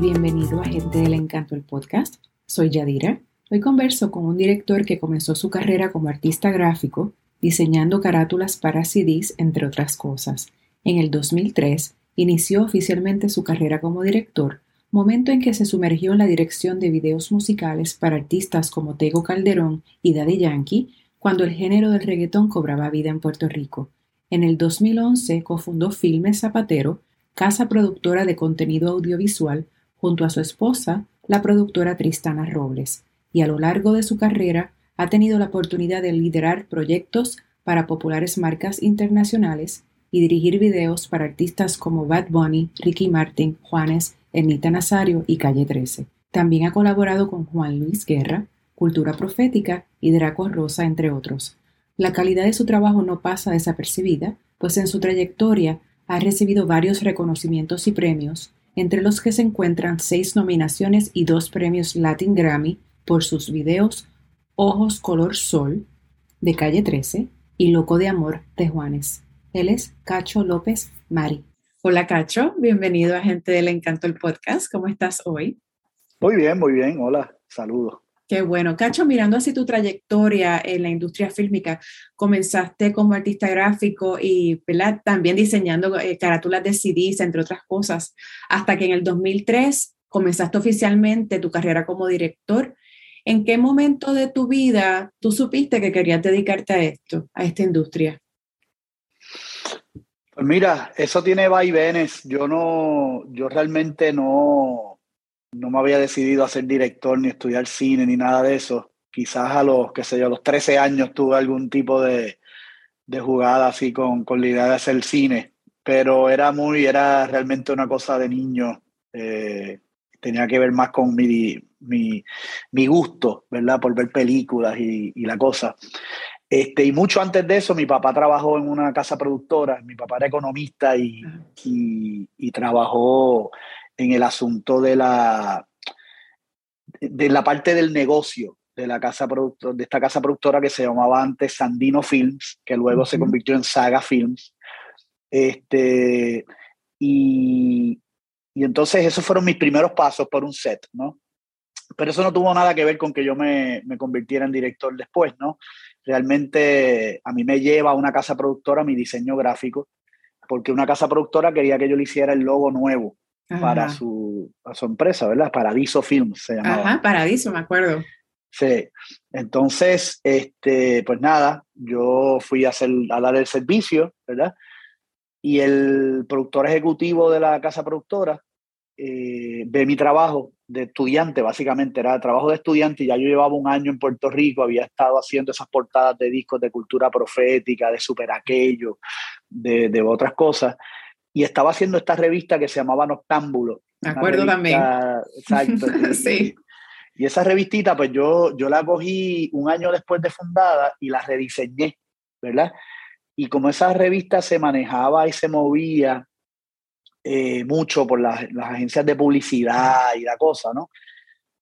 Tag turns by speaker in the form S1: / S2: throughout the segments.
S1: Bienvenido a Gente del Encanto, el podcast. Soy Yadira. Hoy converso con un director que comenzó su carrera como artista gráfico, diseñando carátulas para CDs, entre otras cosas. En el 2003, inició oficialmente su carrera como director, momento en que se sumergió en la dirección de videos musicales para artistas como Tego Calderón y Daddy Yankee, cuando el género del reggaetón cobraba vida en Puerto Rico. En el 2011 cofundó Filmes Zapatero, casa productora de contenido audiovisual, junto a su esposa, la productora Tristana Robles, y a lo largo de su carrera ha tenido la oportunidad de liderar proyectos para populares marcas internacionales y dirigir videos para artistas como Bad Bunny, Ricky Martin, Juanes, Ernita Nazario y Calle 13. También ha colaborado con Juan Luis Guerra, Cultura Profética y Draco Rosa, entre otros. La calidad de su trabajo no pasa desapercibida, pues en su trayectoria ha recibido varios reconocimientos y premios, entre los que se encuentran seis nominaciones y dos premios Latin Grammy por sus videos Ojos Color Sol, de Calle 13, y Loco de Amor, de Juanes. Él es Cacho López Mari. Hola Cacho, bienvenido a Gente del Encanto, el podcast. ¿Cómo estás hoy?
S2: Muy bien, muy bien. Hola, saludos.
S1: Qué bueno. Cacho, mirando así tu trayectoria en la industria fílmica, comenzaste como artista gráfico y también diseñando eh, carátulas de CDs, entre otras cosas, hasta que en el 2003 comenzaste oficialmente tu carrera como director. ¿En qué momento de tu vida tú supiste que querías dedicarte a esto, a esta industria?
S2: Pues mira, eso tiene vaivenes. Yo no, yo realmente no, no me había decidido a ser director ni estudiar cine ni nada de eso. Quizás a los, qué sé yo, a los 13 años tuve algún tipo de, de jugada así con, con, la idea de hacer cine, pero era muy, era realmente una cosa de niño. Eh, tenía que ver más con mi, mi, mi, gusto, ¿verdad? Por ver películas y, y, la cosa. Este, y mucho antes de eso, mi papá trabajó en una casa productora, mi papá era economista y, y, y trabajó en el asunto de la, de la parte del negocio de la casa de esta casa productora que se llamaba antes Sandino Films, que luego se convirtió en Saga Films. Este, y, y entonces esos fueron mis primeros pasos por un set, ¿no? Pero eso no tuvo nada que ver con que yo me, me convirtiera en director después, ¿no? Realmente a mí me lleva a una casa productora mi diseño gráfico, porque una casa productora quería que yo le hiciera el logo nuevo para su, su, empresa, ¿verdad? Paradiso Films se llamaba.
S1: Ajá, Paradiso, me acuerdo.
S2: Sí, entonces, este, pues nada, yo fui a, hacer, a dar el servicio, ¿verdad? Y el productor ejecutivo de la casa productora eh, ve mi trabajo de estudiante, básicamente era trabajo de estudiante, y ya yo llevaba un año en Puerto Rico, había estado haciendo esas portadas de discos de cultura profética, de super aquello, de, de otras cosas, y estaba haciendo esta revista que se llamaba Noctámbulo.
S1: Me acuerdo también.
S2: Exacto. sí. Y esa revistita, pues yo, yo la cogí un año después de fundada y la rediseñé, ¿verdad? Y como esa revista se manejaba y se movía eh, mucho por las, las, agencias de publicidad y la cosa, ¿no?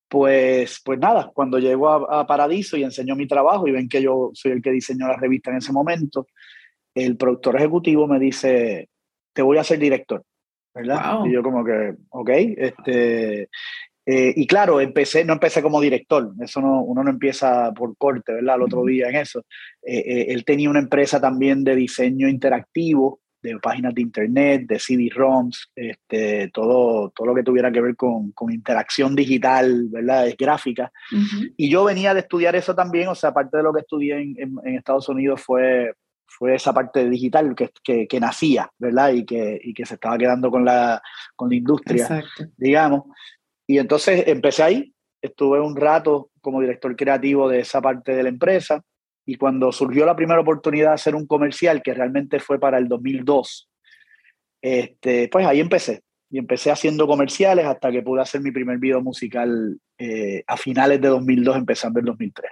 S2: Pues, pues nada, cuando llego a, a, Paradiso y enseño mi trabajo y ven que yo soy el que diseñó la revista en ese momento, el productor ejecutivo me dice, te voy a ser director, ¿verdad? Y yo como que, ok, este... Eh, y claro, empecé, no empecé como director, eso no, uno no empieza por corte, ¿verdad? El otro día en eso. Eh, eh, él tenía una empresa también de diseño interactivo, de páginas de internet, de CD-ROMs, este, todo, todo lo que tuviera que ver con, con interacción digital, ¿verdad? Es gráfica. Y yo venía de estudiar eso también, o sea, aparte de lo que estudié en, en, en Estados Unidos fue fue esa parte digital que, que, que nacía, ¿verdad? Y que, y que, se estaba quedando con la, con la industria, Exacto. digamos. Y entonces empecé ahí, estuve un rato como director creativo de esa parte de la empresa y cuando surgió la primera oportunidad de hacer un comercial, que realmente fue para el 2002, este, pues ahí empecé. Y empecé haciendo comerciales hasta que pude hacer mi primer video musical eh, a finales de 2002, empezando el 2003.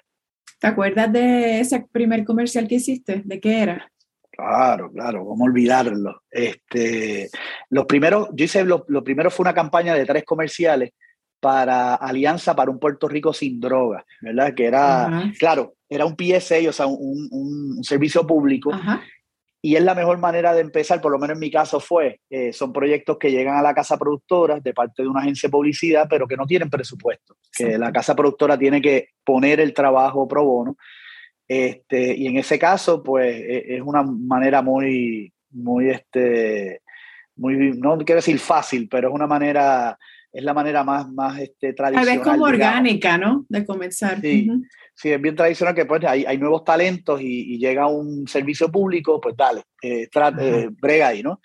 S1: ¿Te acuerdas de ese primer comercial que hiciste? ¿De qué era?
S2: Claro, claro, cómo olvidarlo. Este, los primeros, yo hice, lo, lo, primero fue una campaña de tres comerciales para Alianza para un Puerto Rico sin drogas, ¿verdad? Que era, Ajá. claro, era un PSA, o sea, un, un, un servicio público. Ajá. Y es la mejor manera de empezar, por lo menos en mi caso fue, eh, son proyectos que llegan a la casa productora de parte de una agencia de publicidad, pero que no tienen presupuesto, que la casa productora tiene que poner el trabajo pro bono. Este, y en ese caso, pues e, es una manera muy, muy, este, muy, no quiero decir fácil, pero es una manera, es la manera más, más este, tradicional.
S1: Tal vez como orgánica, ¿no? De comenzar.
S2: Sí sí, es bien tradicional que pues hay, hay nuevos talentos y, llega un servicio público, pues dale, eh, eh, brega ahí, ¿no?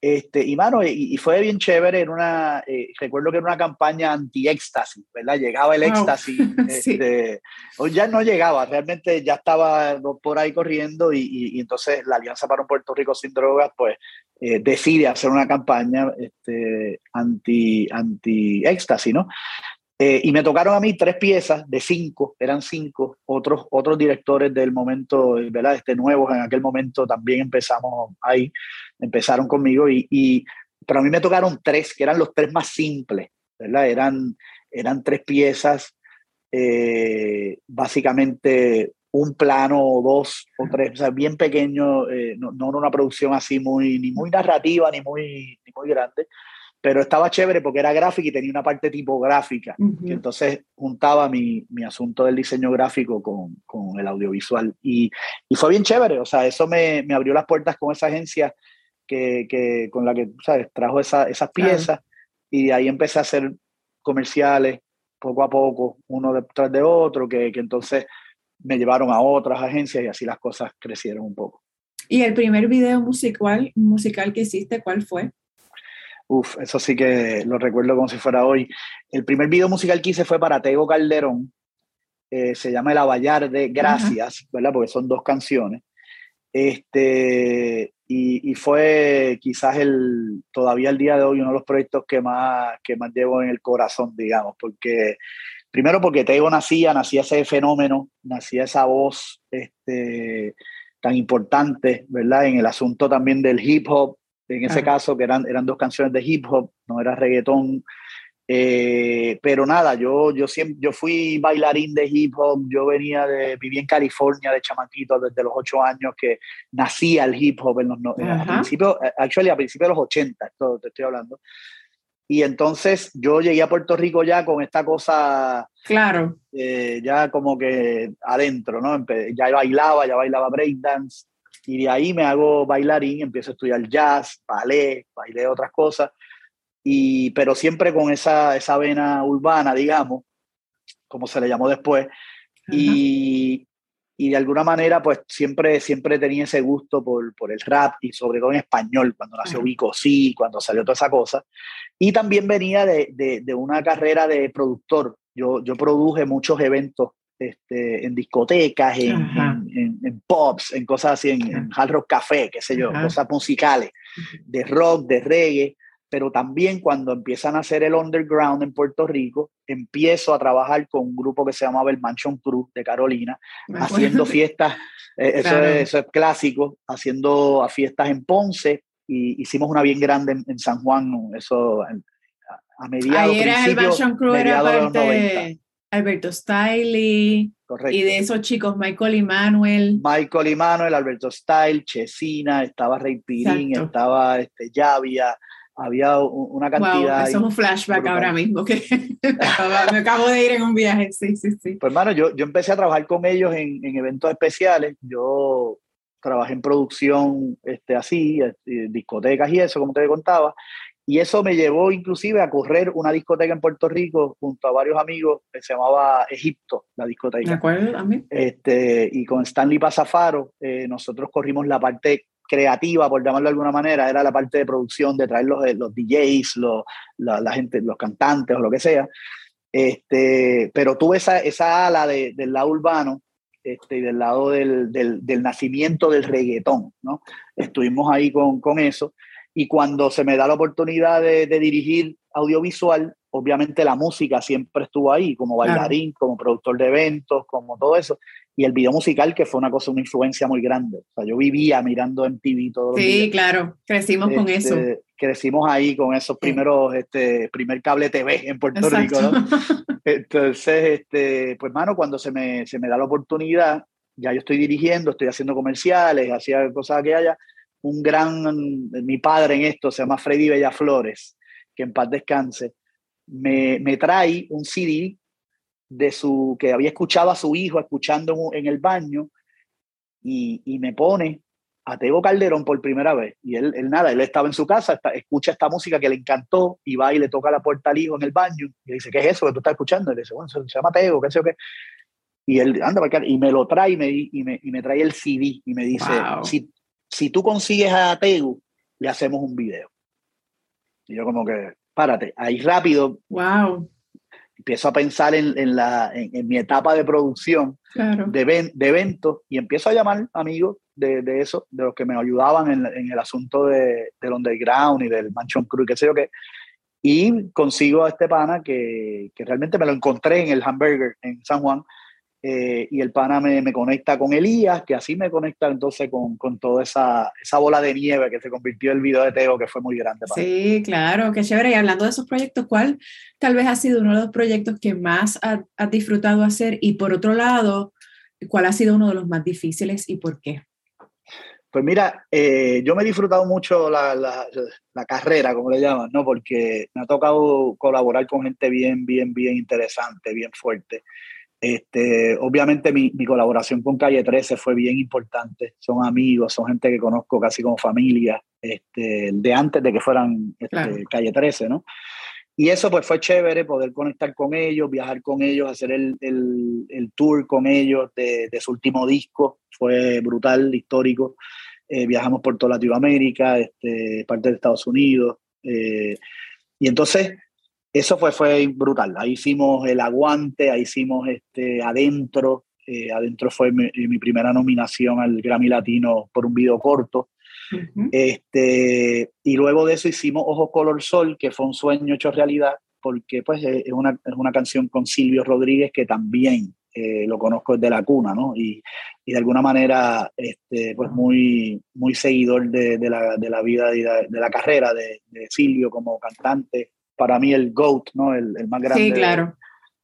S2: Este, y mano, y, fue bien chévere en una, eh, recuerdo que era una campaña anti-éxtasis, ¿verdad? Llegaba el éxtasis, este, ya no llegaba, realmente ya estaba por ahí corriendo y, y, entonces la Alianza para un Puerto Rico sin drogas, pues decide hacer una campaña este, anti, anti-éxtasis, ¿no? Eh, y me tocaron a mí tres piezas de cinco, eran cinco, otros, otros directores del momento, ¿verdad? Este, nuevos en aquel momento también empezamos ahí, empezaron conmigo y, y pero a mí me tocaron tres, que eran los tres más simples, ¿verdad? Eran, eran tres piezas, eh, básicamente un plano o dos o tres, o sea, bien pequeño, eh, no, no una producción así muy, ni muy narrativa ni muy, ni muy grande, pero estaba chévere porque era gráfica y tenía una parte tipográfica. y entonces juntaba mi, mi, asunto del diseño gráfico con, con el audiovisual. Y, y, fue bien chévere, o sea, eso me, me, abrió las puertas con esa agencia que, que con la que, ¿sabes? Trajo esa, esas piezas y ahí empecé a hacer comerciales poco a poco, uno detrás de otro, que, que entonces me llevaron a otras agencias y así las cosas crecieron un poco.
S1: ¿Y el primer video musical, musical que hiciste, cuál fue?
S2: Uf, eso sí que lo recuerdo como si fuera hoy. El primer video musical que hice fue para Tego Calderón. Eh, se llama El Avallar de Gracias, ¿verdad? Porque son dos canciones. Este, y, fue quizás el, todavía el día de hoy uno de los proyectos que más, que más llevo en el corazón, digamos, porque primero porque Tego nacía, nacía ese fenómeno, nacía esa voz este, tan importante, ¿verdad? En el asunto también del hip hop, en ese caso, que eran, eran dos canciones de hip hop, no era reggaetón. Eh, pero nada, yo, yo, siempre, yo fui bailarín de hip hop, yo venía de, viví en California de chamaquito desde los ocho años que nacía el hip hop en los, a principios, actually a principios de los 80, esto te estoy hablando. Y entonces yo llegué a Puerto Rico ya con esta cosa.
S1: Claro.
S2: Eh, ya como que adentro, ¿no? Ya bailaba, ya bailaba breakdance y de ahí me hago bailarín, empiezo a estudiar jazz, ballet, bailé otras cosas, y, pero siempre con esa, esa vena urbana, digamos, como se le llamó después, y, y, de alguna manera pues siempre, siempre tenía ese gusto por, por el rap y sobre todo en español, cuando nació Vico Sí, cuando salió toda esa cosa, y también venía de, de, de una carrera de productor, yo, yo produje muchos eventos este, en discotecas, en, en, pops, en cosas así, en, hard rock café, qué sé yo, cosas musicales, de rock, de reggae, pero también cuando empiezan a hacer el underground en Puerto Rico, empiezo a trabajar con un grupo que se llamaba el Mansion Cruz de Carolina, haciendo fiestas, eh, eso, es, eso, es, clásico, haciendo fiestas en Ponce, y hicimos una bien grande en, San Juan, eso a, mediados,
S1: Ahí era el Mansion Crew, era parte... Alberto Stiley. Correcto. Y de esos chicos, Michael y Manuel.
S2: Michael y Manuel, Alberto Style, Chesina, estaba Rey Pirín, estaba este, Yavia, había una cantidad.
S1: Wow, eso es un flashback ahora mismo, que me acabo de ir en un viaje, sí, sí, sí.
S2: Pues hermano, yo, yo empecé a trabajar con ellos en, en eventos especiales, yo trabajé en producción este, así, este, discotecas y eso, como te contaba, y eso me llevó inclusive a correr una discoteca en Puerto Rico junto a varios amigos que se llamaba Egipto, la discoteca.
S1: ¿De acuerdo?
S2: Este, y con Stanley Pasafaro, eh, nosotros corrimos la parte creativa, por llamarlo de alguna manera, era la parte de producción, de traer los, los DJs, los, la, gente, los cantantes o lo que sea. Este, pero tuve esa, esa ala de, del lado urbano este, y del lado del, del, del, nacimiento del reggaetón, ¿no? Estuvimos ahí con, con eso. Y cuando se me da la oportunidad de, dirigir audiovisual, obviamente la música siempre estuvo ahí, como bailarín, como productor de eventos, como todo eso. Y el video musical, que fue una cosa, una influencia muy grande. O sea, yo vivía mirando en TV todo
S1: Sí, claro, crecimos con eso.
S2: Este, crecimos ahí con esos primeros, este, primer cable TV en Puerto Rico, ¿no? Entonces, este, pues, mano, cuando se me, se me da la oportunidad, ya yo estoy dirigiendo, estoy haciendo comerciales, hacía cosas que haya, un gran, mi padre en esto se llama Freddy Bellaflores, que en paz descanse, me, me trae un CD de su, que había escuchado a su hijo escuchando en el baño y, y me pone a Tego Calderón por primera vez. Y él, él nada, él estaba en su casa, escucha esta música que le encantó y va y le toca la puerta al hijo en el baño y dice, ¿qué es eso que tú estás escuchando? Y le dice, bueno, se, llama Tego, qué sé yo qué. Y él anda y me lo trae y me, y me, y me trae el CD y me dice, si, si tú consigues a Tego, le hacemos un video. Y yo como que, párate, ahí rápido.
S1: Wow
S2: empiezo a pensar en, en la, en, mi etapa de producción de, de, eventos y empiezo a llamar amigos de, de eso, de los que me ayudaban en, en el asunto de, del underground y del Mansion Crew, qué sé yo qué. Y consigo a este pana que, que realmente me lo encontré en el hamburger en San Juan eh, y el pana me, me, conecta con Elías, que así me conecta entonces con, con toda esa, esa, bola de nieve que se convirtió en el video de Teo, que fue muy grande.
S1: Para sí, claro, qué chévere. Y hablando de esos proyectos, ¿cuál tal vez ha sido uno de los proyectos que más has ha disfrutado hacer? Y por otro lado, ¿cuál ha sido uno de los más difíciles y por qué?
S2: Pues mira, eh, yo me he disfrutado mucho la, la, la, carrera, como le llaman, ¿no? Porque me ha tocado colaborar con gente bien, bien, bien interesante, bien fuerte. Este, obviamente mi, mi, colaboración con Calle 13 fue bien importante. Son amigos, son gente que conozco casi como familia, este, de antes de que fueran este, Calle 13, ¿no? Y eso pues fue chévere poder conectar con ellos, viajar con ellos, hacer el, el, el tour con ellos de, de, su último disco. Fue brutal, histórico. Eh, viajamos por toda Latinoamérica, este, parte de Estados Unidos. Eh, y entonces eso fue, fue brutal. Ahí hicimos el aguante, ahí hicimos este, adentro. Eh, adentro fue mi, mi, primera nominación al Grammy Latino por un video corto. Uh -huh. este, y luego de eso hicimos Ojos Color Sol, que fue un sueño hecho realidad, porque pues, es, una, es una canción con Silvio Rodríguez que también eh, lo conozco desde la cuna, ¿no? Y, y de alguna manera, este, pues muy, muy seguidor de, de, la, de la vida y de, de la carrera de, de Silvio como cantante, para mí el GOAT, ¿no? El, el más grande
S1: sí, claro.
S2: de,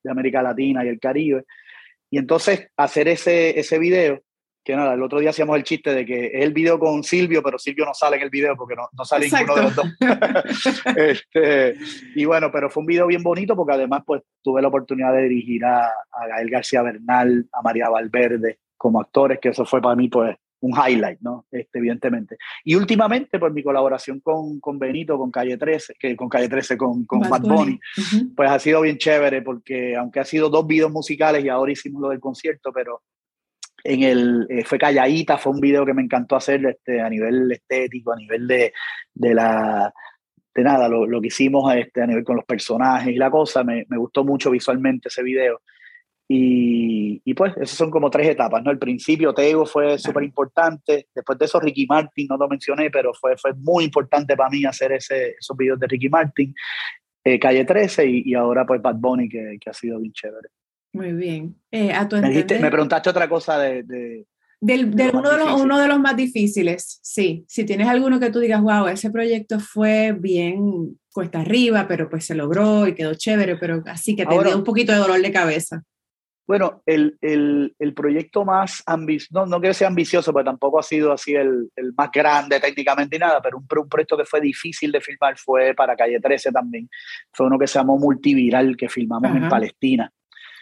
S2: de, América Latina y el Caribe. Y entonces hacer ese, ese video, que nada, el otro día hacíamos el chiste de que es el video con Silvio, pero Silvio no sale en el video porque no, no sale Exacto. ninguno de los dos. este, y bueno, pero fue un video bien bonito porque además pues tuve la oportunidad de dirigir a, a Gael García Bernal, a María Valverde como actores, que eso fue para mí pues un highlight, ¿no? Este, evidentemente. Y últimamente, pues mi colaboración con, con Benito, con Calle 13, que, con Calle 13, con, con Bad, Bad Bunny, Bunny uh -huh. pues ha sido bien chévere porque aunque ha sido dos videos musicales y ahora hicimos lo del concierto, pero en el, eh, fue Calladita, fue un video que me encantó hacer este, a nivel estético, a nivel de, de la de nada, lo, lo que hicimos este, a nivel con los personajes y la cosa, me, me gustó mucho visualmente ese video. Y, y, pues esas son como tres etapas, ¿no? El principio Tego fue súper importante, después de eso Ricky Martin, no lo mencioné, pero fue, fue muy importante para mí hacer ese, esos videos de Ricky Martin, eh, Calle 13 y, y, ahora pues Bad Bunny, que, que, ha sido bien chévere.
S1: Muy bien. Eh, a tu
S2: me, dijiste, me, preguntaste otra cosa de... de
S1: del, del uno, de los, uno de los más difíciles, sí. Si tienes alguno que tú digas, wow, ese proyecto fue bien cuesta arriba, pero pues se logró y quedó chévere, pero así que te dio un poquito de dolor de cabeza.
S2: Bueno, el, el, el proyecto más ambicioso, no, no quiero ser ambicioso, pero tampoco ha sido así el, el más grande técnicamente y nada, pero un, un, proyecto que fue difícil de filmar fue para Calle 13 también. Fue uno que se llamó Multiviral, que filmamos Ajá. en Palestina.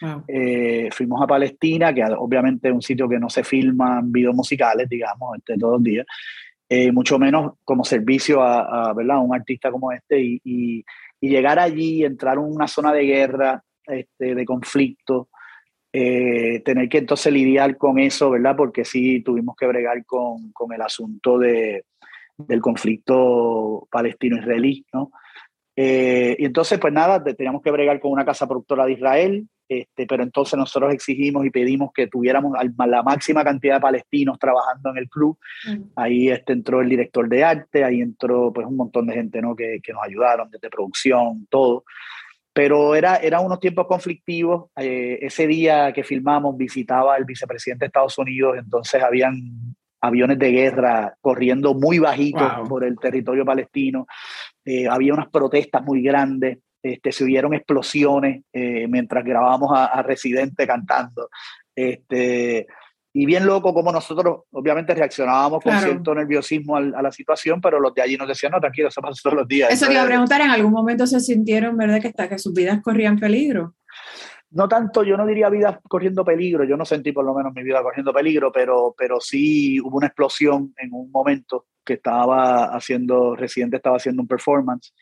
S2: Wow. Eh, fuimos a Palestina, que obviamente es un sitio que no se filman videos musicales, digamos, este, todos los días, eh, mucho menos como servicio a, a, un artista como este, y, y, y, llegar allí, entrar en una zona de guerra, este, de conflicto, eh, tener que entonces lidiar con eso, ¿verdad? Porque sí tuvimos que bregar con, con el asunto de, del conflicto palestino-israelí, ¿no? Eh, y entonces, pues nada, teníamos que bregar con una casa productora de Israel, este, pero entonces nosotros exigimos y pedimos que tuviéramos la máxima cantidad de palestinos trabajando en el club. Mm. Ahí este, entró el director de arte, ahí entró pues un montón de gente ¿no? que, que nos ayudaron desde producción, todo pero era, era unos tiempos conflictivos. Eh, ese día que filmamos visitaba el vicepresidente de Estados Unidos, entonces habían aviones de guerra corriendo muy bajitos wow. por el territorio palestino. Eh, había unas protestas muy grandes. Este, se oyeron explosiones eh, mientras grabábamos a, a, Residente cantando. Este, y bien loco como nosotros obviamente reaccionábamos con cierto nerviosismo a, la situación, pero los de allí nos decían, no, tranquilo, eso pasa todos los días.
S1: Eso te iba a preguntar, ¿en algún momento se sintieron, verdad, que, está, que sus vidas corrían peligro?
S2: No tanto, yo no diría vidas corriendo peligro, yo no sentí por lo menos mi vida corriendo peligro, pero, pero sí hubo una explosión en un momento que estaba haciendo, Residente estaba haciendo un performance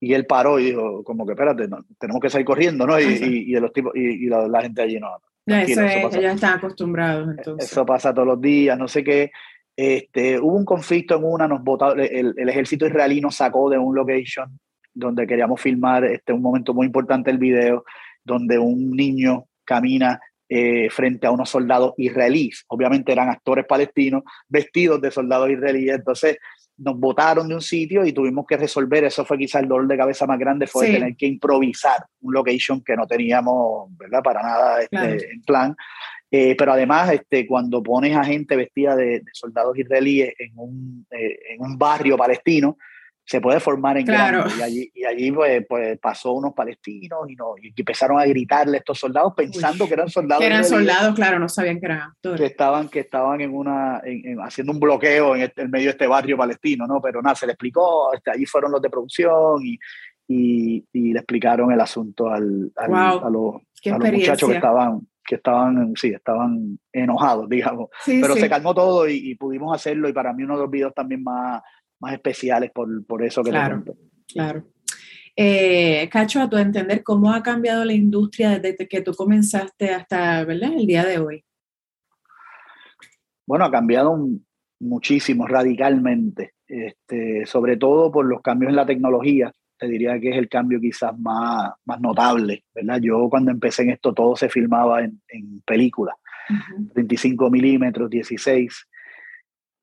S2: y él paró y dijo, como que espérate, tenemos que salir corriendo, ¿no? Y, y, los tipos, y, la, gente allí no,
S1: eso, es, ellos están acostumbrados entonces.
S2: Eso pasa todos los días, no sé qué. Este, hubo un conflicto en una, nos botaron, el, el, ejército israelí nos sacó de un location donde queríamos filmar este, un momento muy importante del video, donde un niño camina eh, frente a unos soldados israelíes. Obviamente eran actores palestinos vestidos de soldados israelíes. Entonces nos botaron de un sitio y tuvimos que resolver, eso fue quizá el dolor de cabeza más grande, fue tener que improvisar un location que no teníamos, ¿verdad? Para nada este, en plan. Eh, pero además, este, cuando pones a gente vestida de, soldados israelíes en un, eh, en un barrio palestino, se puede formar en claro. Y allí, y allí pues, pues, pasó unos palestinos y, no, y empezaron a gritarle a estos soldados pensando que eran soldados.
S1: Que eran soldados, claro, no sabían que eran
S2: actores. Que estaban, que estaban en una, haciendo un bloqueo en, el medio de este barrio palestino, ¿no? Pero nada, se le explicó, este, allí fueron los de producción y, y, y le explicaron el asunto al, a, los, a los muchachos que estaban que estaban, sí, estaban enojados, digamos. Pero se calmó todo y, y, pudimos hacerlo y para mí uno de los videos también más, más especiales por, por eso que
S1: claro, Claro. Eh, Cacho, a tu entender, ¿cómo ha cambiado la industria desde que tú comenzaste hasta ¿verdad? el día de hoy?
S2: Bueno, ha cambiado muchísimo, radicalmente, este, sobre todo por los cambios en la tecnología. Te diría que es el cambio quizás más, más notable, ¿verdad? Yo cuando empecé en esto todo se filmaba en, en películas, 25 milímetros, 16.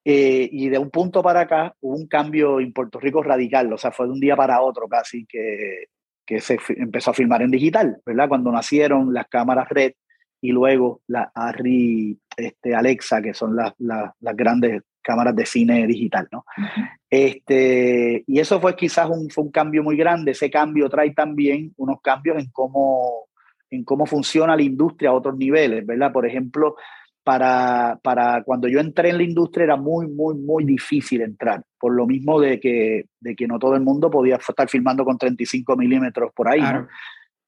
S2: Eh, y de un punto para acá hubo un cambio en Puerto Rico radical, o sea, fue de un día para otro casi que, que se empezó a filmar en digital, ¿verdad? Cuando nacieron las cámaras Red y luego la Arri este, Alexa, que son las, las, grandes cámaras de cine digital, ¿no? este, y eso fue quizás un, fue un cambio muy grande. Ese cambio trae también unos cambios en cómo, en cómo funciona la industria a otros niveles, ¿verdad? Por ejemplo, para, para, cuando yo entré en la industria era muy, muy, muy difícil entrar, por lo mismo de que, de que no todo el mundo podía estar filmando con 35 milímetros por ahí.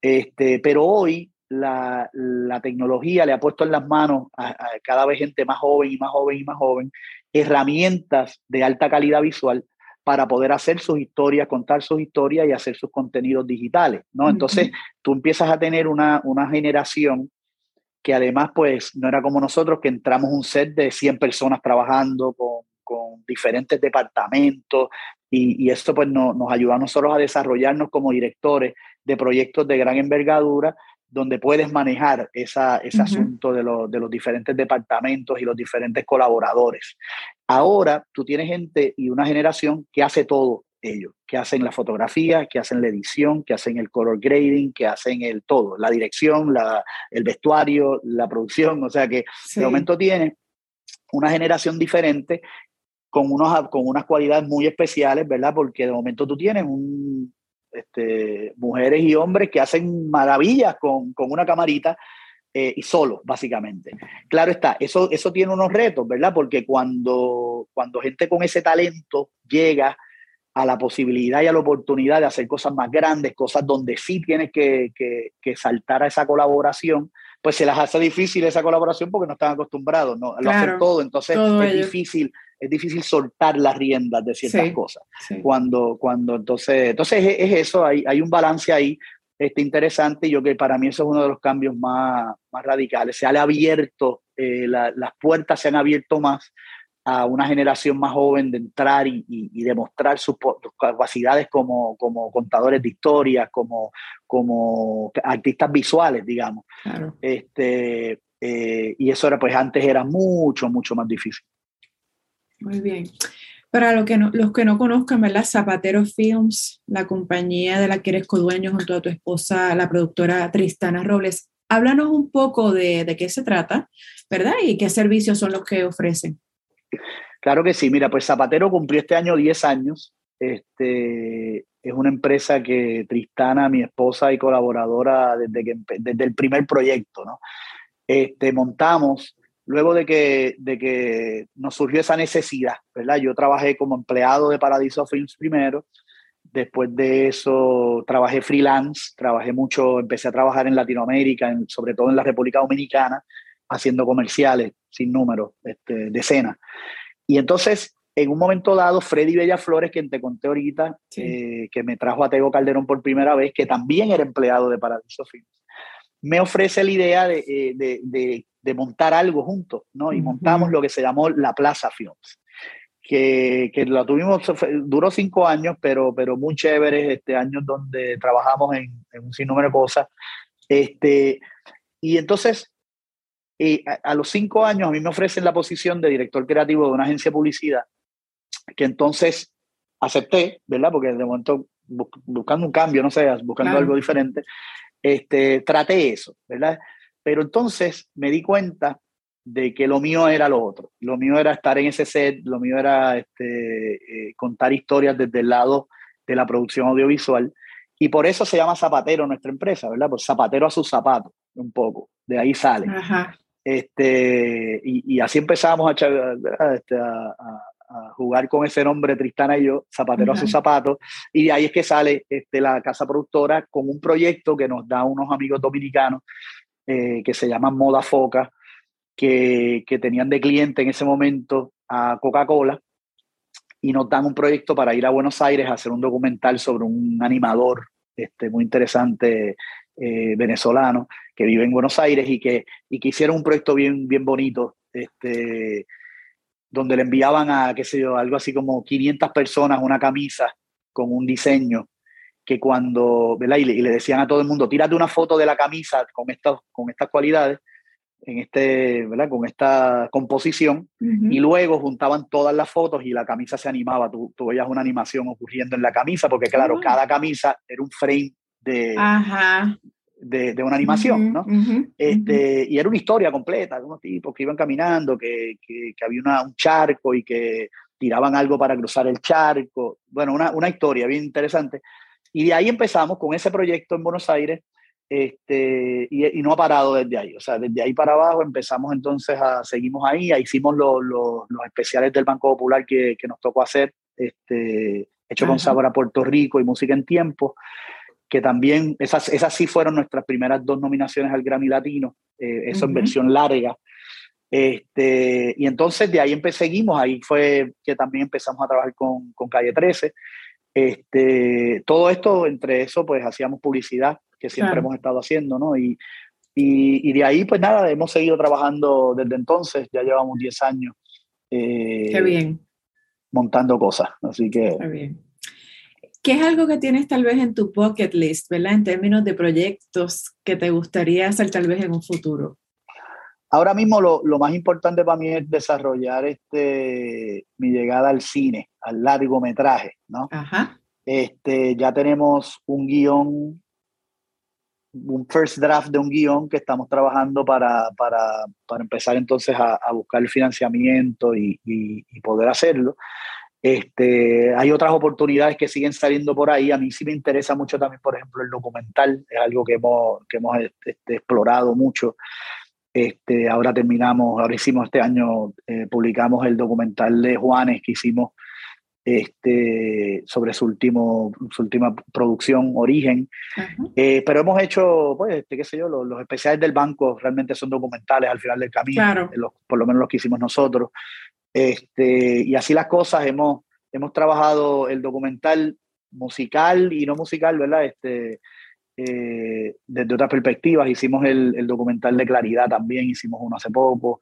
S2: Este, pero hoy la, la, tecnología le ha puesto en las manos a, cada vez gente más joven y más joven y más joven herramientas de alta calidad visual para poder hacer sus historias, contar sus historias y hacer sus contenidos digitales, ¿no? Entonces, tú empiezas a tener una, una generación que además pues no era como nosotros que entramos un set de 100 personas trabajando con, con diferentes departamentos y, y esto pues no, nos ayuda a nosotros a desarrollarnos como directores de proyectos de gran envergadura donde puedes manejar esa, ese asunto de, de, los diferentes departamentos y los diferentes colaboradores. Ahora tú tienes gente y una generación que hace todo ellos, que hacen la fotografía, que hacen la edición, que hacen el color grading, que hacen el todo, la dirección, la, el vestuario, la producción, o sea que de momento tiene una generación diferente con, unos, con unas cualidades muy especiales, ¿verdad? Porque de momento tú tienes un, este, mujeres y hombres que hacen maravillas con, con una camarita eh, y solo, básicamente. Claro está, eso, eso tiene unos retos, ¿verdad? Porque cuando, cuando gente con ese talento llega a la posibilidad y a la oportunidad de hacer cosas más grandes, cosas donde sí tienes que, que, saltar a esa colaboración, pues se las hace difícil esa colaboración porque no están acostumbrados, ¿no? Lo hacen todo, entonces es difícil, es difícil soltar las riendas de ciertas cosas. Cuando, cuando entonces, entonces es, eso, hay, hay un balance ahí este, interesante y yo que para mí eso es uno de los cambios más, más radicales. Se han abierto, eh, las puertas se han abierto más a una generación más joven de entrar y, demostrar sus, capacidades como, como, contadores de historias, como, como artistas visuales, digamos. Este, eh, y eso era, pues antes era mucho, mucho más difícil.
S1: Muy bien. Para los que no, los que no conozcan, ¿verdad? Zapatero Films, la compañía de la que eres codueño junto a tu esposa, la productora Tristana Robles. Háblanos un poco de, de qué se trata, ¿verdad? Y qué servicios son los que ofrecen.
S2: Claro que sí, mira, pues Zapatero cumplió este año 10 años. Este, es una empresa que Tristana, mi esposa y colaboradora desde, que, desde el primer proyecto, ¿no? Este, montamos luego de que, de que nos surgió esa necesidad, ¿verdad? Yo trabajé como empleado de Paradiso Films primero, después de eso trabajé freelance, trabajé mucho, empecé a trabajar en Latinoamérica, sobre todo en la República Dominicana, haciendo comerciales sin número, este, decenas. Y entonces, en un momento dado, Freddy Bella Flores, quien te conté ahorita, eh, que me trajo a Tego Calderón por primera vez, que también era empleado de Paradiso Films, me ofrece la idea de, eh, de, de, de montar algo juntos, ¿no? Y montamos lo que se llamó la Plaza Films, que, que la tuvimos, duró cinco años, pero, pero muy chévere, este, años donde trabajamos en, en un sinnúmero de cosas. Este, y entonces, eh, a, los cinco años a mí me ofrecen la posición de director creativo de una agencia de publicidad, que entonces acepté, ¿verdad? Porque de momento buscando un cambio, no sé, buscando algo diferente, este, traté eso, ¿verdad? Pero entonces me di cuenta de que lo mío era lo otro. Lo mío era estar en ese set, lo mío era este, eh, contar historias desde el lado de la producción audiovisual. Y por eso se llama Zapatero nuestra empresa, ¿verdad? Pues Zapatero a sus zapatos, un poco. De ahí sale. Este, y, así empezamos a, este, a, jugar con ese nombre, Tristana y yo, Zapatero a sus zapatos. Y de ahí es que sale este, la casa productora con un proyecto que nos da unos amigos dominicanos eh, que se llaman Moda Foca, que, que tenían de cliente en ese momento a Coca-Cola y nos dan un proyecto para ir a Buenos Aires a hacer un documental sobre un animador este, muy interesante eh, venezolano que vive en Buenos Aires y que, y que hicieron un proyecto bien, bien bonito, este, donde le enviaban a, qué sé yo, algo así como 500 personas una camisa con un diseño que cuando, ¿verdad? Y le, decían a todo el mundo, tírate una foto de la camisa con, estas con estas cualidades, en este, ¿verdad? Con esta composición, y luego juntaban todas las fotos y la camisa se animaba, tú, tú veías una animación ocurriendo en la camisa, porque claro, ah. cada camisa era un frame de, de, de, una animación, ¿no? este, Y era una historia completa, de unos tipos que iban caminando, que, que, que había una, un charco y que tiraban algo para cruzar el charco, bueno, una, una historia bien interesante. Y de ahí empezamos con ese proyecto en Buenos Aires este, y, no ha parado desde ahí. O sea, desde ahí para abajo empezamos entonces a, seguimos ahí, hicimos los especiales del Banco Popular que, que nos tocó hacer, este, hecho con sabor a Puerto Rico y música en tiempo, que también, esas, esas sí fueron nuestras primeras dos nominaciones al Grammy Latino, eh, eso en versión larga. Este, y entonces de ahí seguimos, ahí fue que también empezamos a trabajar con, con Calle 13 este, todo esto, entre eso, pues hacíamos publicidad, que siempre hemos estado haciendo, ¿no? Y, y, de ahí, pues nada, hemos seguido trabajando desde entonces, ya llevamos 10 años.
S1: Eh, Qué bien.
S2: Montando cosas, así que...
S1: Qué bien. ¿Qué es algo que tienes tal vez en tu bucket list, ¿verdad? En términos de proyectos que te gustaría hacer tal vez en un futuro.
S2: Ahora mismo lo, lo, más importante para mí es desarrollar este, mi llegada al cine, al largometraje, ¿no? Ajá. Este, ya tenemos un guion, un first draft de un guion que estamos trabajando para, para, para empezar entonces a, a, buscar el financiamiento y, y, y, poder hacerlo. Este, hay otras oportunidades que siguen saliendo por ahí. A mí sí me interesa mucho también, por ejemplo, el documental. Es algo que hemos, que hemos este, explorado mucho. Este, ahora terminamos, ahora hicimos este año, eh, publicamos el documental de Juanes que hicimos este, sobre su, último, su última producción, Origen. Eh, pero hemos hecho, pues, este, qué sé yo, los, especiales del banco realmente son documentales al final del camino, por lo menos los que hicimos nosotros. Este, y así las cosas, hemos, hemos trabajado el documental musical y no musical, ¿verdad? Este, eh, desde otras perspectivas. Hicimos el, documental de Claridad también, hicimos uno hace poco,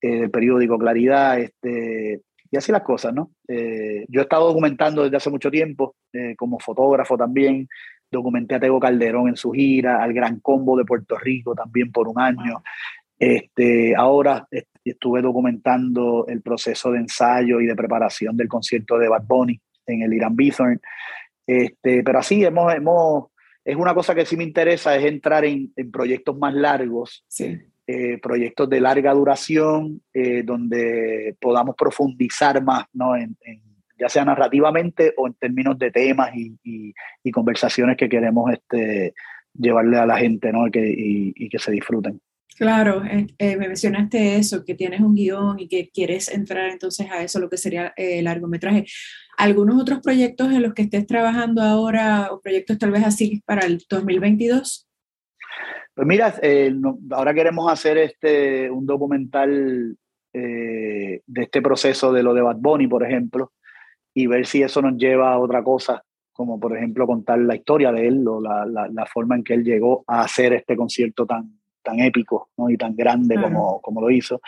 S2: eh, el periódico Claridad, este, y así las cosas, ¿no? Eh, yo he estado documentando desde hace mucho tiempo, como fotógrafo también, documenté a Tego Calderón en su gira, al Gran Combo de Puerto Rico también por un año. Este, ahora estuve documentando el proceso de ensayo y de preparación del concierto de Bad Bunny en el Irán Bithorn. Este, pero así hemos, hemos es una cosa que sí me interesa, es entrar en, proyectos más largos, eh, proyectos de larga duración, eh, donde podamos profundizar más, ¿no? En, ya sea narrativamente o en términos de temas y, conversaciones que queremos este, llevarle a la gente ¿no? que, y, que se disfruten.
S1: Claro, eh, eh, me mencionaste eso, que tienes un guion y que quieres entrar entonces a eso, lo que sería el largometraje. ¿Algunos otros proyectos en los que estés trabajando ahora o proyectos tal vez así para el 2022?
S2: Pues mira, ahora queremos hacer este, un documental de este proceso de lo de Bad Bunny, por ejemplo, y ver si eso nos lleva a otra cosa como por ejemplo contar la historia de él o la, la, forma en que él llegó a hacer este concierto tan, tan épico ¿no? y tan grande como, como lo hizo.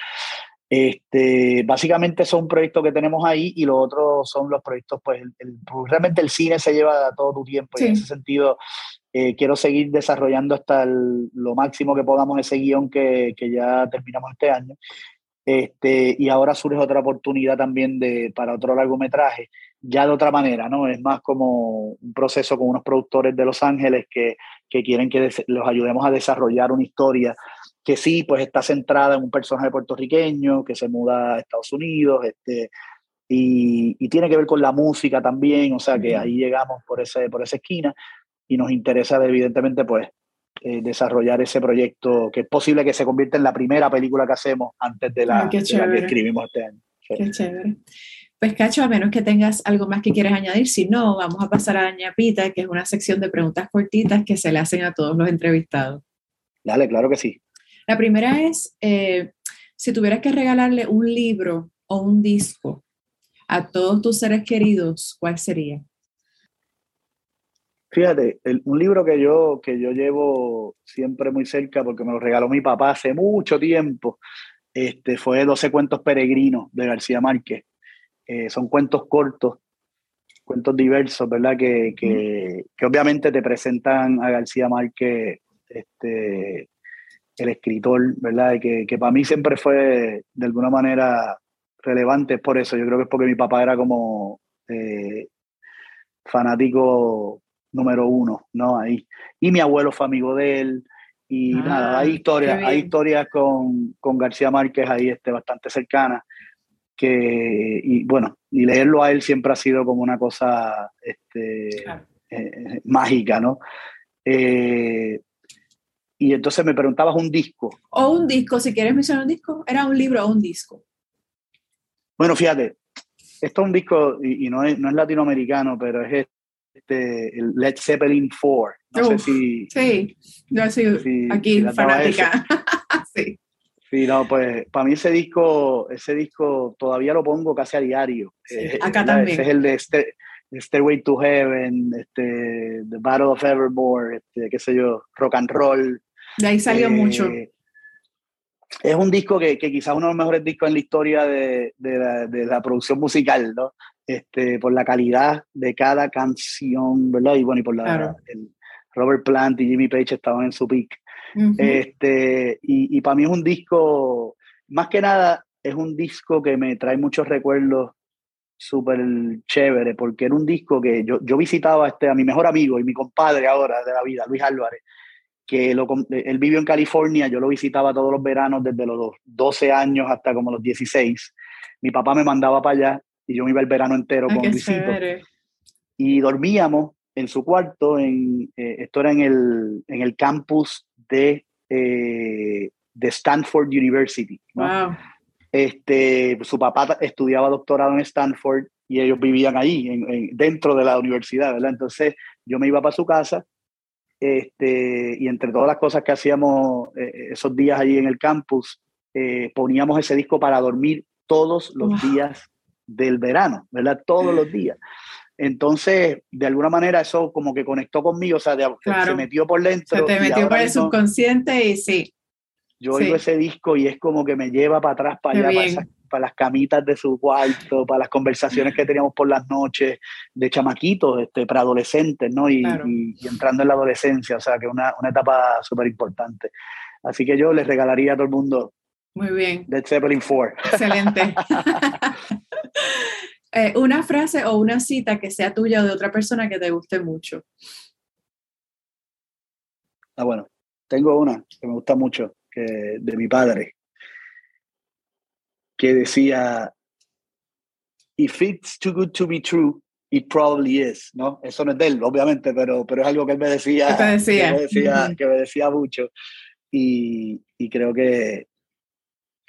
S2: Este, básicamente son proyectos que tenemos ahí y los otros son los proyectos, pues, el, pues, realmente el cine se lleva todo tu tiempo y en ese sentido eh, quiero seguir desarrollando hasta lo máximo que podamos ese guion que, que ya terminamos este año. Este, y ahora surge otra oportunidad también de, para otro largometraje ya de otra manera, ¿no? Es más como un proceso con unos productores de Los Ángeles que, que quieren que los ayudemos a desarrollar una historia que sí, pues está centrada en un personaje puertorriqueño que se muda a Estados Unidos, este, y, y tiene que ver con la música también, o sea que ahí llegamos por, ese, por esa esquina y nos interesa evidentemente pues eh, desarrollar ese proyecto que es posible que se convierta en la primera película que hacemos antes de la, de la que escribimos este año.
S1: Qué chévere. Pues Cacho, a menos que tengas algo más que quieras añadir, si no, vamos a pasar a Ñapita, que es una sección de preguntas cortitas que se le hacen a todos los entrevistados.
S2: Dale, claro que sí.
S1: La primera es, eh, si tuvieras que regalarle un libro o un disco a todos tus seres queridos, ¿cuál sería?
S2: Fíjate, un libro que yo, que yo llevo siempre muy cerca porque me lo regaló mi papá hace mucho tiempo, este, fue 12 cuentos peregrinos de García Márquez. Eh, son cuentos cortos, cuentos diversos, ¿verdad? Que, que, obviamente te presentan a García Márquez, este, el escritor, ¿verdad? Que, que para mí siempre fue de alguna manera relevante, por eso, yo creo que es porque mi papá era como eh, fanático número uno, ¿no? Ahí. Y mi abuelo fue amigo de él. Y ah, nada, hay historias, hay historias con, con, García Márquez ahí este, bastante cercanas que, y bueno, y leerlo a él siempre ha sido como una cosa este, eh, mágica, ¿no? Eh, y entonces me preguntabas un disco.
S1: O un disco, si quieres mencionar un disco, ¿era un libro o un disco?
S2: Bueno, fíjate, esto es un disco, y, no, es, no es latinoamericano, pero es este, el Led Zeppelin 4. No sé si...
S1: Sí, yo soy aquí fanática. sí.
S2: Sí, no, pues para mí ese disco, ese disco todavía lo pongo casi a diario.
S1: Eh, acá también.
S2: Ese es el de Stairway to Heaven, este, The Battle of Evermore, este, qué sé yo, rock and roll.
S1: De ahí salió eh, mucho.
S2: Es un disco que, que quizás uno de los mejores discos en la historia de, de, la, de, la, producción musical, ¿no? Este, por la calidad de cada canción, ¿verdad? Y bueno, y por la, el, Robert Plant y Jimmy Page estaban en su este, y, y para mí es un disco, más que nada, es un disco que me trae muchos recuerdos súper chévere, porque era un disco que yo, yo visitaba este, a mi mejor amigo y mi compadre ahora de la vida, Luis Álvarez, que lo, él vivió en California, yo lo visitaba todos los veranos desde los 12 años hasta como los 16. Mi papá me mandaba para allá y yo me iba el verano entero con Luisito. Y dormíamos en su cuarto, en, eh, esto era en el, en el campus de, eh, de Stanford University. Este, su papá estudiaba doctorado en Stanford y ellos vivían ahí, dentro de la universidad, ¿verdad? Entonces yo me iba para su casa este, y entre todas las cosas que hacíamos eh, esos días allí en el campus, poníamos ese disco para dormir todos los días del verano, ¿verdad? Todos los días. Entonces, de alguna manera eso como que conectó conmigo, o sea, se metió por dentro.
S1: Se te metió por el subconsciente y sí.
S2: Yo oigo ese disco y es como que me lleva para atrás, para allá, para, las camitas de su cuarto, para las conversaciones que teníamos por las noches de chamaquitos, este, para adolescentes, ¿no? Y, entrando en la adolescencia, o sea, que una, una etapa súper importante. Así que yo les regalaría a todo el mundo
S1: muy bien.
S2: Dead Zeppelin 4.
S1: Excelente. Eh, una frase o una cita que sea tuya o de otra persona que te guste mucho.
S2: Ah, bueno, tengo una que me gusta mucho, que, de mi padre, que decía, If it's too good to be true, it probably is, ¿no? Eso no es de él, obviamente, pero, pero es algo que él me decía,
S1: decía?
S2: Que, me decía que me decía mucho. y, y creo que,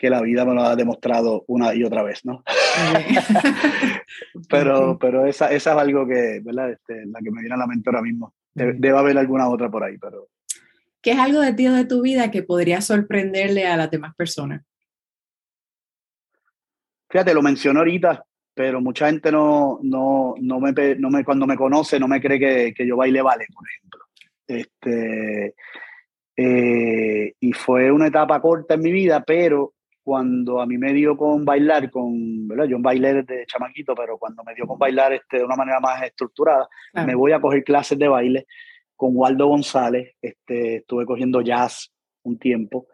S2: que la vida me lo ha demostrado una y otra vez, ¿no? pero, pero esa, esa es algo que, ¿verdad? Este, la que me viene a la mente ahora mismo. Debe, haber alguna otra por ahí, pero...
S1: ¿Qué es algo de ti o de tu vida que podría sorprenderle a las demás personas?
S2: Fíjate, lo menciono ahorita, pero mucha gente no, no, no, me, no me, cuando me conoce no me cree que, que yo baile vale, por ejemplo. Este, eh, y fue una etapa corta en mi vida, pero cuando a mí me dio con bailar, con, ¿verdad? Yo bailé desde chamaquito, pero cuando me dio con bailar este, de una manera más estructurada, me voy a coger clases de baile con Waldo González, este, estuve cogiendo jazz un tiempo,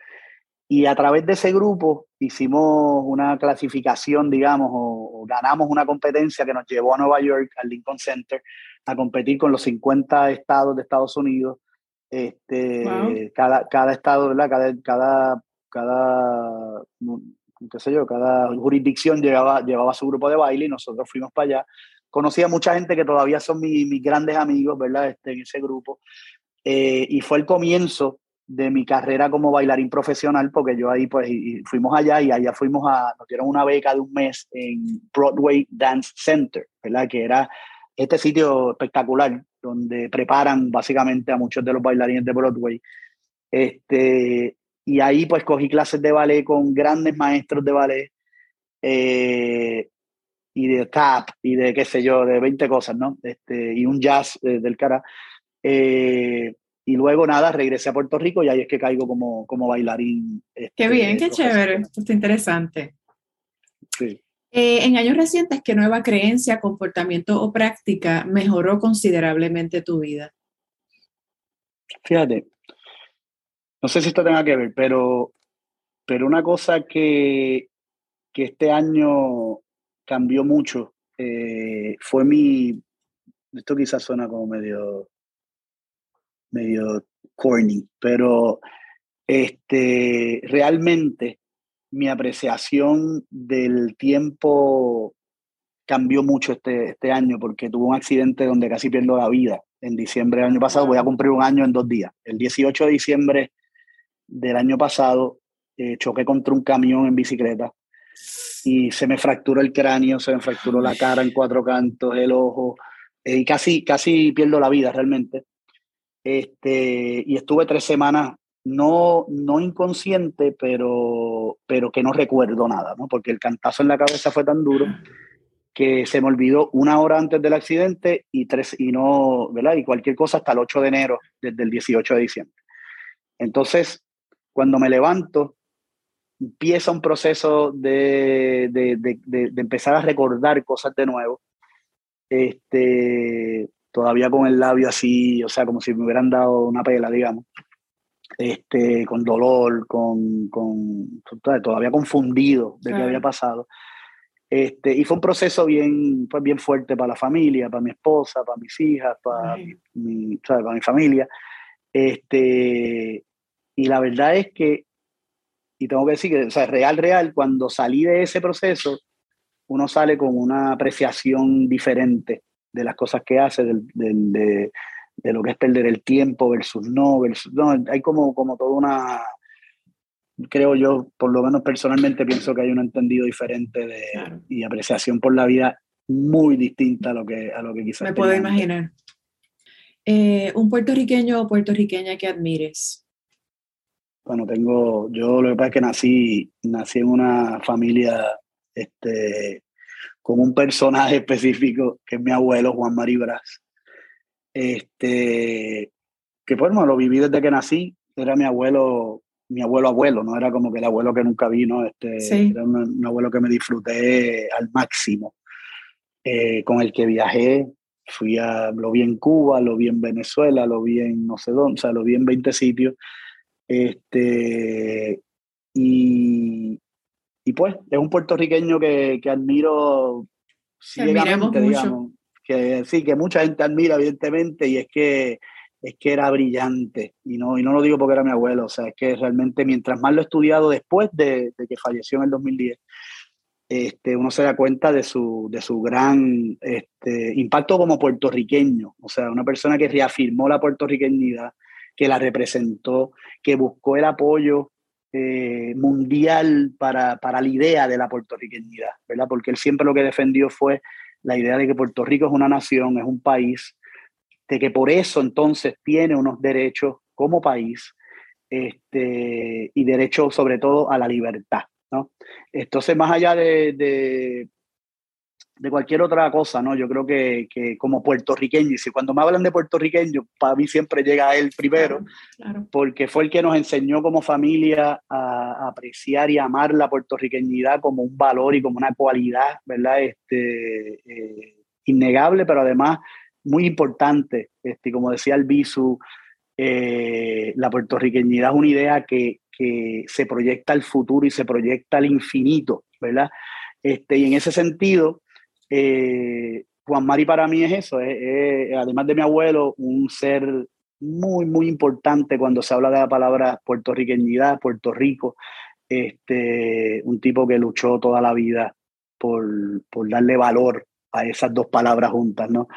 S2: y a través de ese grupo hicimos una clasificación, digamos, o, ganamos una competencia que nos llevó a Nueva York, al Lincoln Center, a competir con los 50 estados de Estados Unidos. Este, cada, cada estado, ¿verdad? Cada, cada cada, qué sé yo, cada jurisdicción llevaba, llevaba su grupo de baile y nosotros fuimos para allá. Conocí a mucha gente que todavía son mis, grandes amigos, ¿verdad? Este, en ese grupo. Eh, y fue el comienzo de mi carrera como bailarín profesional, porque yo ahí pues fuimos allá y allá fuimos a, nos dieron una beca de un mes en Broadway Dance Center, ¿verdad? Que era este sitio espectacular donde preparan básicamente a muchos de los bailarines de Broadway. Este, y ahí pues cogí clases de ballet con grandes maestros de ballet eh, y de tap y de qué sé yo, de 20 cosas, ¿no? Este, y un jazz eh, del cara. Eh, y luego nada, regresé a Puerto Rico y ahí es que caigo como, como bailarín.
S1: qué este, bien, qué chévere, está interesante. Sí. en años recientes, ¿qué nueva creencia, comportamiento o práctica mejoró considerablemente tu vida?
S2: Fíjate, no sé si esto tenga que ver, pero, pero una cosa que, que este año cambió mucho eh, fue mi, esto quizás suena como medio, medio corny, pero este, realmente mi apreciación del tiempo cambió mucho este, este año porque tuve un accidente donde casi pierdo la vida en diciembre del año pasado. Voy a cumplir un año en dos días. El 18 de diciembre del año pasado eh, choqué contra un camión en bicicleta y se me fracturó el cráneo, se me fracturó la cara en cuatro cantos, el ojo, eh, y casi, casi pierdo la vida realmente. Este, y estuve tres semanas, no, no inconsciente, pero, pero que no recuerdo nada, ¿no? porque el cantazo en la cabeza fue tan duro que se me olvidó una hora antes del accidente y, tres, y, no, ¿verdad? y cualquier cosa hasta el 8 de enero, desde el 18 de diciembre. Entonces, cuando me levanto, empieza un proceso de, de, empezar a recordar cosas de nuevo. Este, todavía con el labio así, o sea, como si me hubieran dado una pela, digamos. Este, con dolor, con, con todavía confundido de qué había pasado. Este, y fue un proceso bien, pues bien fuerte para la familia, para mi esposa, para mis hijas, para, mi, para mi familia. Este, y la verdad es que, y tengo que decir que, o sea, real, real, cuando salí de ese proceso, uno sale con una apreciación diferente de las cosas que hace, del, de, de, lo que es perder el tiempo versus no, versus, no, hay como, como toda una, creo yo, por lo menos personalmente pienso que hay un entendido diferente de, y apreciación por la vida muy distinta a lo que, a lo que quizás.
S1: Me puedo imaginar. Eh, un puertorriqueño o puertorriqueña que admires.
S2: Bueno, tengo, yo lo que pasa es que nací, nací en una familia este, con un personaje específico, que es mi abuelo, Juan Mari Brás. Este, que bueno, lo viví desde que nací, era mi abuelo, mi abuelo abuelo, no era como que el abuelo que nunca vino, este, era un, abuelo que me disfruté al máximo, eh, con el que viajé, fui a, lo vi en Cuba, lo vi en Venezuela, lo vi en no sé dónde, o sea, lo vi en 20 sitios, este, y, y pues es un puertorriqueño que, que admiro ciegamente, digamos. Que sí, que mucha gente admira, evidentemente, y es que es que era brillante. Y no, y no lo digo porque era mi abuelo, o sea, es que realmente mientras más lo he estudiado después de, de que falleció en el 2010, este, uno se da cuenta de su, de su gran este, impacto como puertorriqueño, o sea, una persona que reafirmó la puertorriqueñidad, que la representó, que buscó el apoyo eh, mundial para, para la idea de la puertorriqueñidad, ¿verdad? Porque él siempre lo que defendió fue la idea de que Puerto Rico es una nación, es un país, de que por eso entonces tiene unos derechos como país este, y derechos sobre todo a la libertad. ¿no? Entonces, más allá de, de cualquier otra cosa, ¿no? Yo creo que, que, como puertorriqueño, y si cuando me hablan de puertorriqueño, para mí siempre llega él primero, porque fue el que nos enseñó como familia a, apreciar y amar la puertorriqueñidad como un valor y como una cualidad, ¿verdad? Este, eh, innegable, pero además muy importante. Este, como decía el Bisu, eh, la puertorriqueñidad es una idea que, que se proyecta al futuro y se proyecta al infinito, ¿verdad? Este, y en ese sentido, eh, Juan Mari para mí es eso, además de mi abuelo, un ser muy, muy importante cuando se habla de la palabra puertorriqueñidad, Puerto Rico, este, un tipo que luchó toda la vida por, por darle valor a esas dos palabras juntas, ¿no?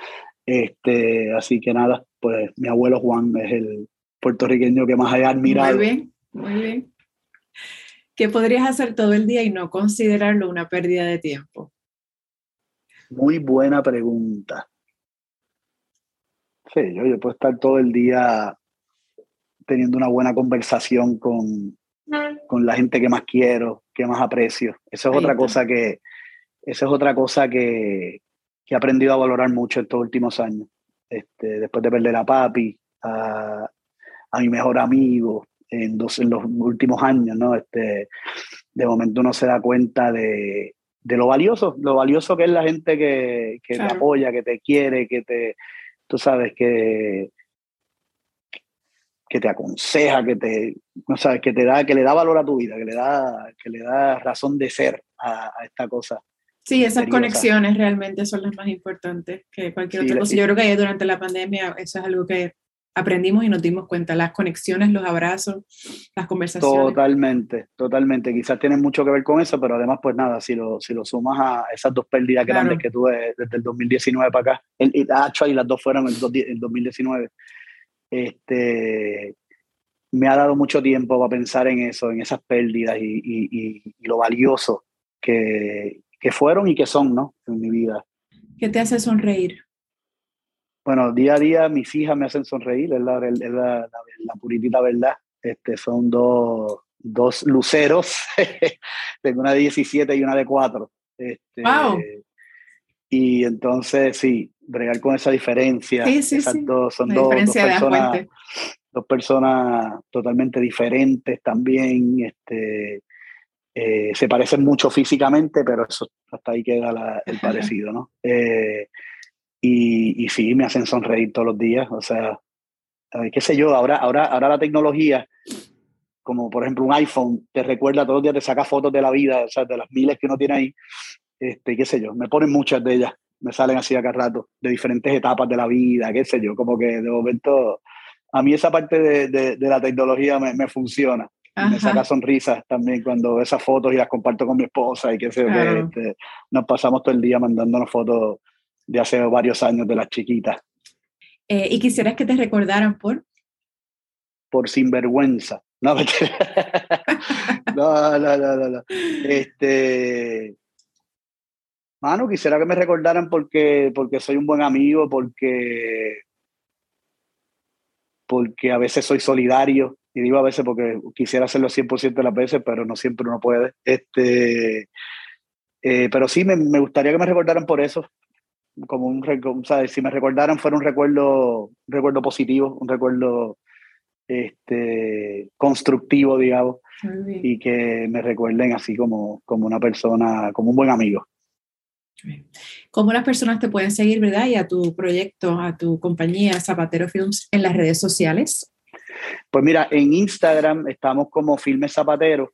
S2: Este, así que nada, pues mi abuelo Juan es el puertorriqueño que más haya admirado.
S1: Muy bien, muy bien. ¿Qué podrías hacer todo el día y no considerarlo una pérdida de tiempo?
S2: Muy buena pregunta. Sí, yo, yo puedo estar todo el día teniendo una buena conversación con, con la gente que más quiero, que más aprecio. Eso es otra cosa que, eso es otra cosa que, que, he aprendido a valorar mucho estos últimos años. Este, después de perder a papi, a, a mi mejor amigo en, dos, en los últimos años, ¿no? Este, de momento uno se da cuenta de, de lo valioso, lo valioso que es la gente que, que te apoya, que te quiere, que te, tú sabes, que, que te aconseja, que te, no sabes, que te da, que le da valor a tu vida, que le da, que le da razón de ser a, esta cosa.
S1: Sí, esas conexiones realmente son las más importantes que cualquier otra cosa. Yo creo que durante la pandemia eso es algo que aprendimos y nos dimos cuenta, las conexiones, los abrazos, las conversaciones.
S2: Totalmente, totalmente. Quizás tienen mucho que ver con eso, pero además, pues nada, si lo, si lo sumas a esas dos pérdidas grandes que tuve desde el 2019 para acá, el, y las dos fueron en el, 2019, este, me ha dado mucho tiempo para pensar en eso, en esas pérdidas y, y, y lo valioso que, que fueron y que son, ¿no? En mi vida.
S1: ¿Qué te hace sonreír?
S2: Bueno, día a día mis hijas me hacen sonreír, es la, la, la, puritita verdad. Este, son dos, dos luceros, tengo una de 17 y una de 4. Este, Y entonces, sí, bregar con esa diferencia. Sí, sí, sí. son dos, personas, dos personas totalmente diferentes también. Este, eh, se parecen mucho físicamente, pero eso hasta ahí queda el parecido, ¿no? Eh, y, y sí, me hacen sonreír todos los días. O sea, qué sé yo, ahora, ahora, ahora la tecnología, como por ejemplo un iPhone, te recuerda todos los días, te saca fotos de la vida, o sea, de las miles que uno tiene ahí. Este, qué sé yo, me ponen muchas de ellas, me salen así acá rato, de diferentes etapas de la vida, qué sé yo, como que de momento, a mí esa parte de, de, de la tecnología me, me funciona. Me saca sonrisas también cuando esas fotos y las comparto con mi esposa y qué sé yo, este, nos pasamos todo el día mandándonos fotos de hace varios años de las chiquitas.
S1: Eh, ¿Y quisieras que te recordaran por?
S2: Por sinvergüenza. No, no, no, no, no, Este. Mano, quisiera que me recordaran porque, porque soy un buen amigo, porque, porque a veces soy solidario, y digo a veces porque quisiera hacerlo 100% de las veces, pero no siempre uno puede. Este, eh, pero sí, me, me, gustaría que me recordaran por eso, como un ¿sabes? si me recordaran fuera un recuerdo un recuerdo positivo un recuerdo este constructivo digamos y que me recuerden así como como una persona como un buen amigo
S1: ¿Cómo las personas te pueden seguir, verdad? Y a tu proyecto, a tu compañía Zapatero Films en las redes sociales.
S2: Pues mira, en Instagram estamos como Filmes Zapatero,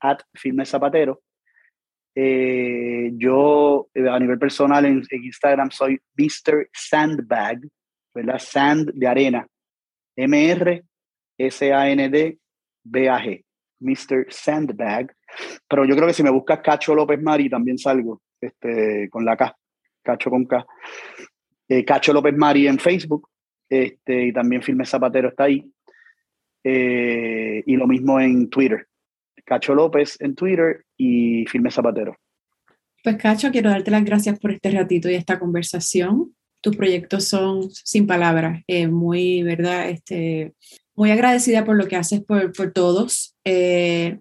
S2: at Filmes Zapatero, eh, yo eh, a nivel personal en, Instagram soy Mr. Sandbag, ¿verdad? Sand de arena. M-R-S-A-N-D-B-A-G. Mr. Sandbag. Pero yo creo que si me buscas Cacho López Mari también salgo este, con la K. Cacho con K. Eh, Cacho López Mari en Facebook. Este, y también Filmes Zapatero está ahí. Y lo mismo en Twitter. Cacho López en Twitter y Firme Zapatero.
S1: Pues Cacho, quiero darte las gracias por este ratito y esta conversación. Tus proyectos son sin palabras, eh, muy, ¿verdad? Este, muy agradecida por lo que haces por, por todos. Eh,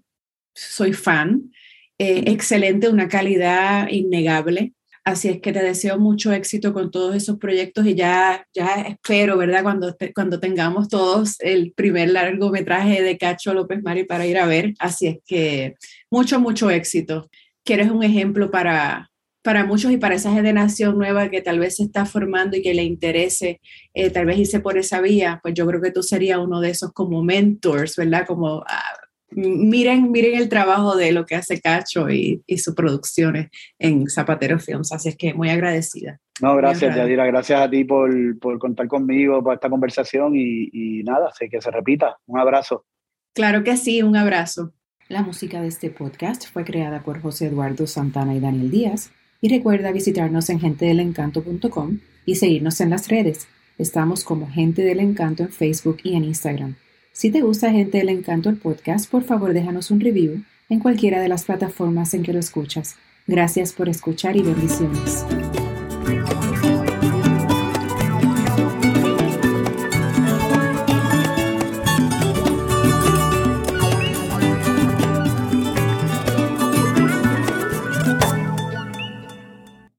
S1: soy fan. excelente, una calidad innegable. Así es que te deseo mucho éxito con todos esos proyectos y ya, ya espero, ¿verdad? Cuando, cuando tengamos todos el primer largometraje de Cacho López Mari para ir a ver. Así es que mucho, mucho éxito. Que eres un ejemplo para, para muchos y para esa generación nueva que tal vez se está formando y que le interese eh, tal vez irse por esa vía, pues yo creo que tú serías uno de esos como mentors, ¿verdad? Como ah, miren, miren el trabajo de lo que hace Cacho y, y sus producciones en Zapatero Films. Así es que muy agradecida.
S2: No, gracias, Yadira. Gracias a ti por, por contar conmigo, por esta conversación y, y nada, sé que se repita. Un abrazo.
S1: Claro que sí, un abrazo. La música de este podcast fue creada por José Eduardo Santana y Daniel Díaz. Y recuerda visitarnos en gentedelencanto.com y seguirnos en las redes. Estamos como Gente del Encanto en Facebook y en Instagram. Si te gusta Gente del Encanto el podcast, por favor déjanos un review en cualquiera de las plataformas en que lo escuchas. Gracias por escuchar y bendiciones.